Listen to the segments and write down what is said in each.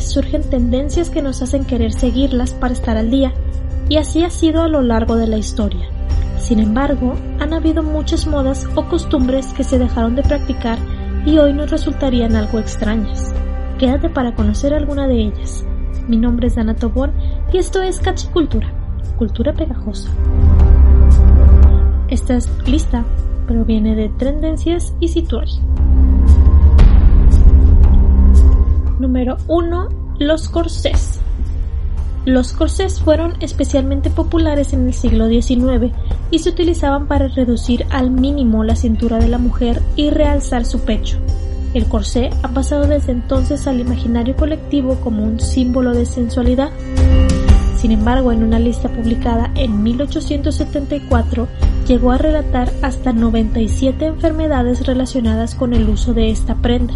Surgen tendencias que nos hacen querer seguirlas para estar al día, y así ha sido a lo largo de la historia. Sin embargo, han habido muchas modas o costumbres que se dejaron de practicar y hoy nos resultarían algo extrañas. Quédate para conocer alguna de ellas. Mi nombre es Dana Tobón y esto es Cachicultura, cultura pegajosa. Esta lista proviene de Tendencias y Situari. Número 1. Los corsés. Los corsés fueron especialmente populares en el siglo XIX y se utilizaban para reducir al mínimo la cintura de la mujer y realzar su pecho. El corsé ha pasado desde entonces al imaginario colectivo como un símbolo de sensualidad. Sin embargo, en una lista publicada en 1874 llegó a relatar hasta 97 enfermedades relacionadas con el uso de esta prenda,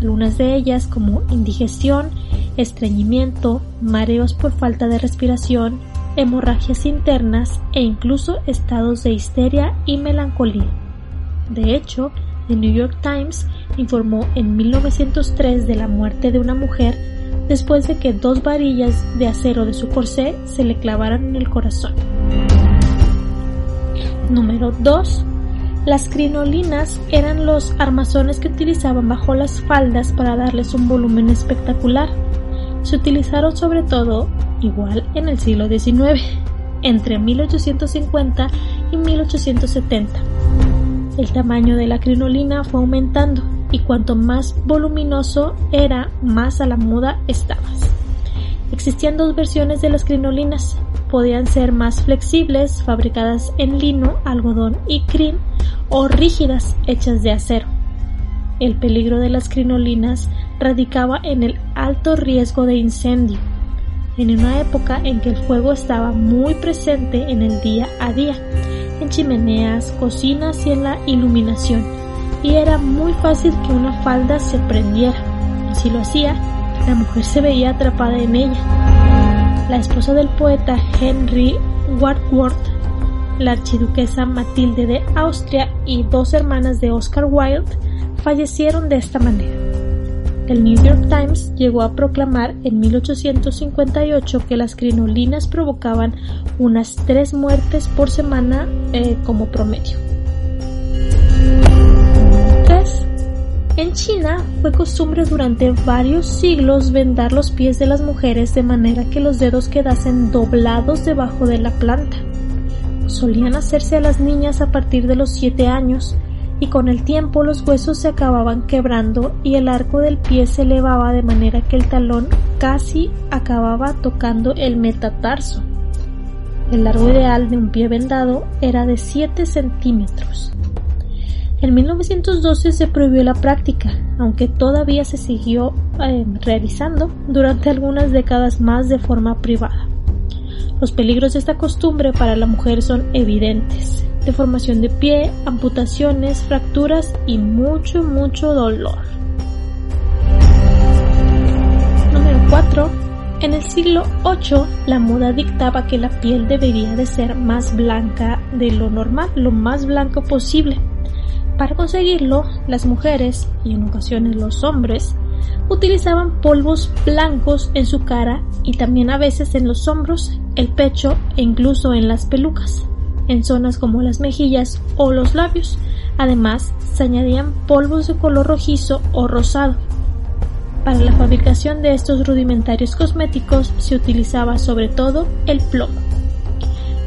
algunas de ellas como indigestión, estreñimiento, mareos por falta de respiración, hemorragias internas e incluso estados de histeria y melancolía. De hecho, The New York Times informó en 1903 de la muerte de una mujer después de que dos varillas de acero de su corsé se le clavaran en el corazón. Número 2. Las crinolinas eran los armazones que utilizaban bajo las faldas para darles un volumen espectacular. Se utilizaron sobre todo igual en el siglo XIX, entre 1850 y 1870. El tamaño de la crinolina fue aumentando y cuanto más voluminoso era, más a la moda estabas. Existían dos versiones de las crinolinas. Podían ser más flexibles, fabricadas en lino, algodón y crin, o rígidas, hechas de acero. El peligro de las crinolinas radicaba en el alto riesgo de incendio, en una época en que el fuego estaba muy presente en el día a día, en chimeneas, cocinas y en la iluminación, y era muy fácil que una falda se prendiera, y si lo hacía, la mujer se veía atrapada en ella. La esposa del poeta Henry Wadsworth, la archiduquesa Matilde de Austria y dos hermanas de Oscar Wilde fallecieron de esta manera. El New York Times llegó a proclamar en 1858 que las crinolinas provocaban unas tres muertes por semana eh, como promedio. 3. En China fue costumbre durante varios siglos vendar los pies de las mujeres de manera que los dedos quedasen doblados debajo de la planta. Solían hacerse a las niñas a partir de los 7 años y con el tiempo los huesos se acababan quebrando y el arco del pie se elevaba de manera que el talón casi acababa tocando el metatarso. El largo ideal de un pie vendado era de 7 centímetros. En 1912 se prohibió la práctica, aunque todavía se siguió eh, realizando durante algunas décadas más de forma privada. Los peligros de esta costumbre para la mujer son evidentes deformación de pie, amputaciones, fracturas y mucho, mucho dolor. Número 4. En el siglo VIII, la moda dictaba que la piel debería de ser más blanca de lo normal, lo más blanco posible. Para conseguirlo, las mujeres, y en ocasiones los hombres, utilizaban polvos blancos en su cara y también a veces en los hombros, el pecho e incluso en las pelucas en zonas como las mejillas o los labios. Además, se añadían polvos de color rojizo o rosado. Para la fabricación de estos rudimentarios cosméticos se utilizaba sobre todo el plomo.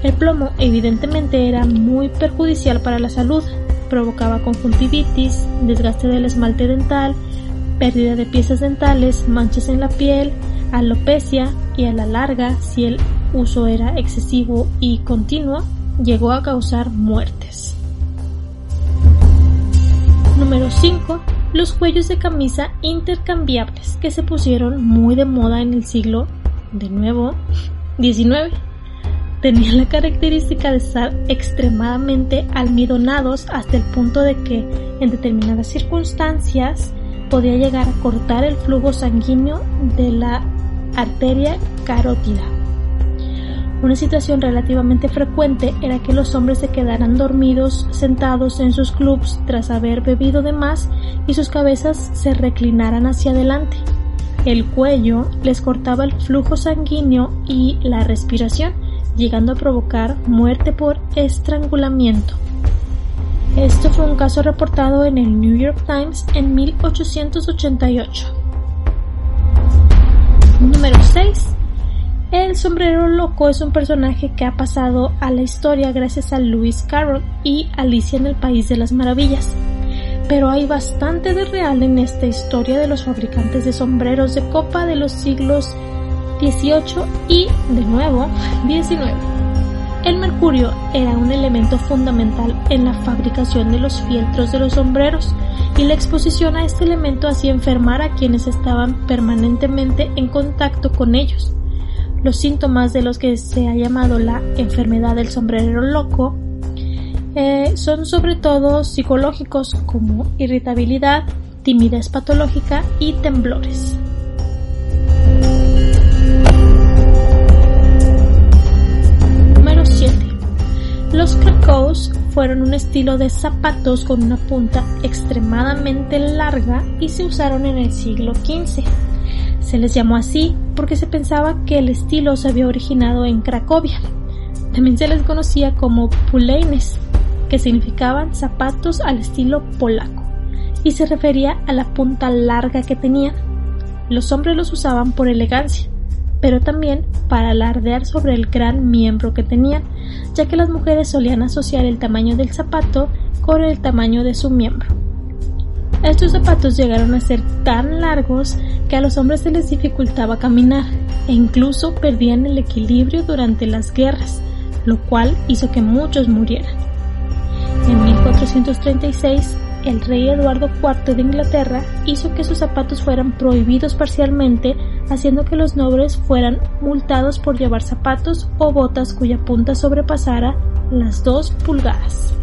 El plomo evidentemente era muy perjudicial para la salud, provocaba conjuntivitis, desgaste del esmalte dental, pérdida de piezas dentales, manchas en la piel, alopecia y a la larga, si el uso era excesivo y continuo, llegó a causar muertes. Número 5. Los cuellos de camisa intercambiables que se pusieron muy de moda en el siglo de nuevo 19. Tenían la característica de estar extremadamente almidonados hasta el punto de que en determinadas circunstancias podía llegar a cortar el flujo sanguíneo de la arteria carótida. Una situación relativamente frecuente era que los hombres se quedaran dormidos sentados en sus clubs tras haber bebido de más y sus cabezas se reclinaran hacia adelante. el cuello les cortaba el flujo sanguíneo y la respiración, llegando a provocar muerte por estrangulamiento. Esto fue un caso reportado en el New York Times en 1888. Número 6. El sombrero loco es un personaje que ha pasado a la historia gracias a Lewis Carroll y Alicia en el País de las Maravillas. Pero hay bastante de real en esta historia de los fabricantes de sombreros de copa de los siglos XVIII y, de nuevo, XIX. El mercurio era un elemento fundamental en la fabricación de los fieltros de los sombreros y la exposición a este elemento hacía enfermar a quienes estaban permanentemente en contacto con ellos. Los síntomas de los que se ha llamado la enfermedad del sombrerero loco eh, son sobre todo psicológicos como irritabilidad, timidez patológica y temblores. Los cracows fueron un estilo de zapatos con una punta extremadamente larga y se usaron en el siglo XV. Se les llamó así porque se pensaba que el estilo se había originado en Cracovia. También se les conocía como puleines, que significaban zapatos al estilo polaco, y se refería a la punta larga que tenían. Los hombres los usaban por elegancia, pero también para alardear sobre el gran miembro que tenían, ya que las mujeres solían asociar el tamaño del zapato con el tamaño de su miembro. Estos zapatos llegaron a ser tan largos que a los hombres se les dificultaba caminar e incluso perdían el equilibrio durante las guerras, lo cual hizo que muchos murieran. En 1436, el rey Eduardo IV de Inglaterra hizo que sus zapatos fueran prohibidos parcialmente haciendo que los nobles fueran multados por llevar zapatos o botas cuya punta sobrepasara las dos pulgadas.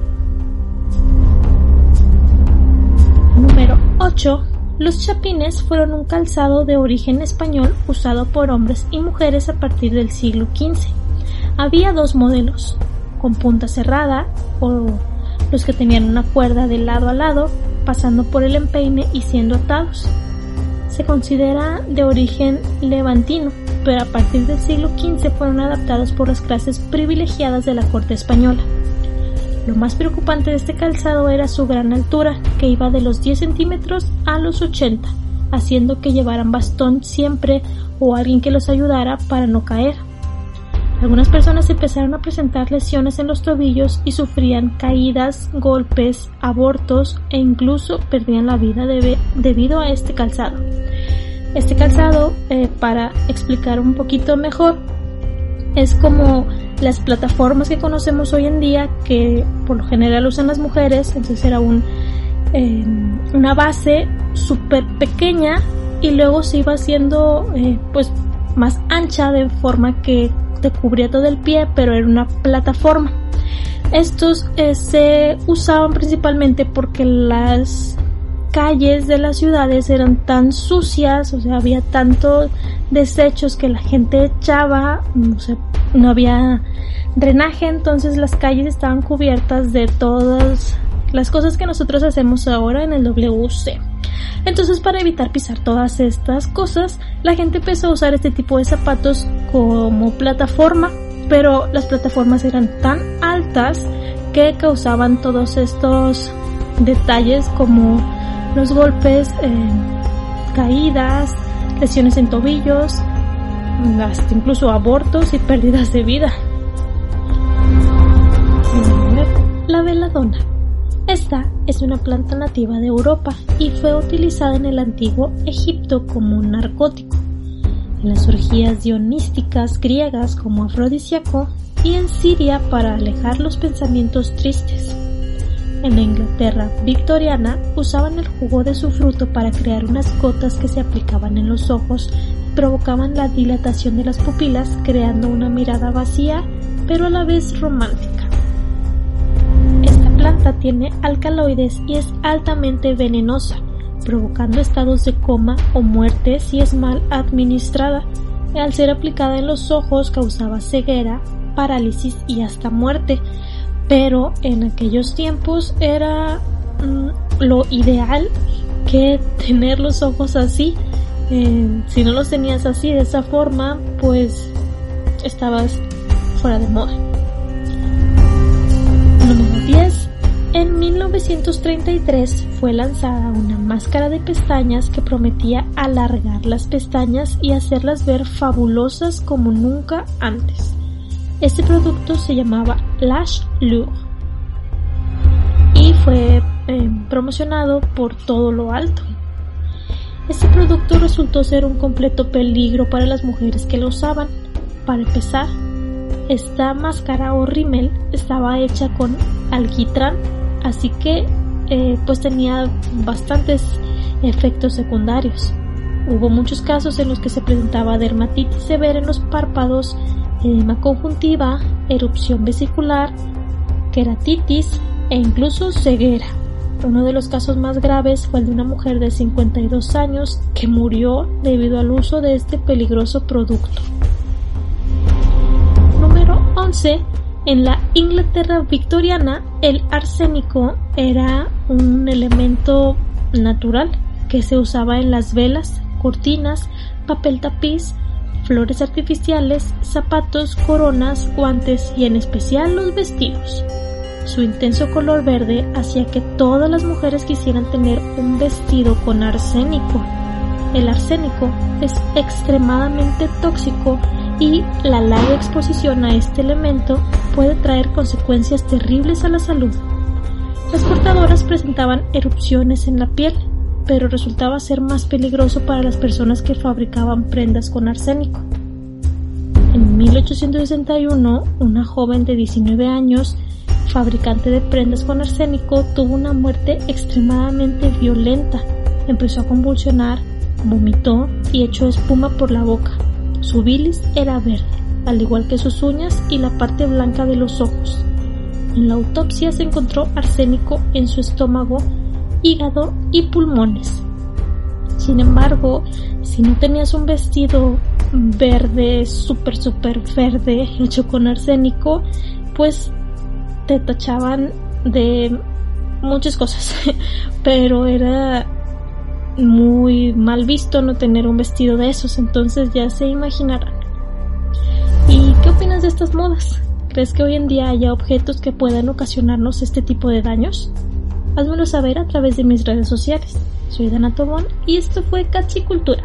Número 8. Los chapines fueron un calzado de origen español usado por hombres y mujeres a partir del siglo XV. Había dos modelos, con punta cerrada o los que tenían una cuerda de lado a lado, pasando por el empeine y siendo atados se considera de origen levantino, pero a partir del siglo XV fueron adaptados por las clases privilegiadas de la corte española. Lo más preocupante de este calzado era su gran altura, que iba de los 10 centímetros a los 80, haciendo que llevaran bastón siempre o alguien que los ayudara para no caer. Algunas personas empezaron a presentar lesiones en los tobillos y sufrían caídas, golpes, abortos e incluso perdían la vida debido a este calzado. Este calzado, eh, para explicar un poquito mejor, es como las plataformas que conocemos hoy en día que por lo general usan las mujeres, entonces era un, eh, una base súper pequeña y luego se iba haciendo eh, pues más ancha de forma que te cubría todo el pie, pero era una plataforma. Estos eh, se usaban principalmente porque las calles de las ciudades eran tan sucias, o sea, había tantos desechos que la gente echaba, no, no había drenaje, entonces las calles estaban cubiertas de todas las cosas que nosotros hacemos ahora en el WC. Entonces para evitar pisar todas estas cosas, la gente empezó a usar este tipo de zapatos como plataforma, pero las plataformas eran tan altas que causaban todos estos detalles como los golpes, eh, caídas, lesiones en tobillos, hasta incluso abortos y pérdidas de vida. La veladona. Esta es una planta nativa de Europa y fue utilizada en el antiguo Egipto como un narcótico, en las orgías dionísticas griegas como afrodisíaco y en Siria para alejar los pensamientos tristes. En la Inglaterra victoriana usaban el jugo de su fruto para crear unas gotas que se aplicaban en los ojos y provocaban la dilatación de las pupilas creando una mirada vacía pero a la vez romántica tiene alcaloides y es altamente venenosa, provocando estados de coma o muerte si es mal administrada. Al ser aplicada en los ojos causaba ceguera, parálisis y hasta muerte, pero en aquellos tiempos era mm, lo ideal que tener los ojos así Eh, si no los tenías así, de esa forma, pues estabas fuera de moda. En 1933 fue lanzada una máscara de pestañas que prometía alargar las pestañas y hacerlas ver fabulosas como nunca antes. Este producto se llamaba Lash Lure y fue eh, promocionado por todo lo alto. Este producto resultó ser un completo peligro para las mujeres que lo usaban. Para empezar, esta máscara o rímel estaba hecha con alquitrán así que eh, pues tenía bastantes efectos secundarios. Hubo muchos casos en los que se presentaba dermatitis severa en los párpados, edema conjuntiva, erupción vesicular, queratitis e incluso ceguera. Uno de los casos más graves fue el de una mujer de 52 años que murió debido al uso de este peligroso producto. Número 11 en la Inglaterra victoriana, el arsénico era un elemento natural que se usaba en las velas, cortinas, papel tapiz, flores artificiales, zapatos, coronas, guantes y en especial los vestidos. Su intenso color verde hacía que todas las mujeres quisieran tener un vestido con arsénico. El arsénico es extremadamente tóxico y la larga exposición a este elemento puede traer consecuencias terribles a la salud. Las portadoras presentaban erupciones en la piel, pero resultaba ser más peligroso para las personas que fabricaban prendas con arsénico. En 1861, una joven de 19 años, fabricante de prendas con arsénico, tuvo una muerte extremadamente violenta. Empezó a convulsionar, vomitó y echó espuma por la boca. Su bilis era verde, al igual que sus uñas y la parte blanca de los ojos. En la autopsia se encontró arsénico en su estómago, hígado y pulmones. Sin embargo, si no tenías un vestido verde, súper, súper verde, hecho con arsénico, pues te tachaban de muchas cosas. Pero era muy mal visto no tener un vestido de esos, entonces ya se imaginarán. ¿Y qué opinas de estas modas? ¿Crees que hoy en día haya objetos que puedan ocasionarnos este tipo de daños? Házmelo saber a través de mis redes sociales. Soy Dana Tobón y esto fue Cachicultura.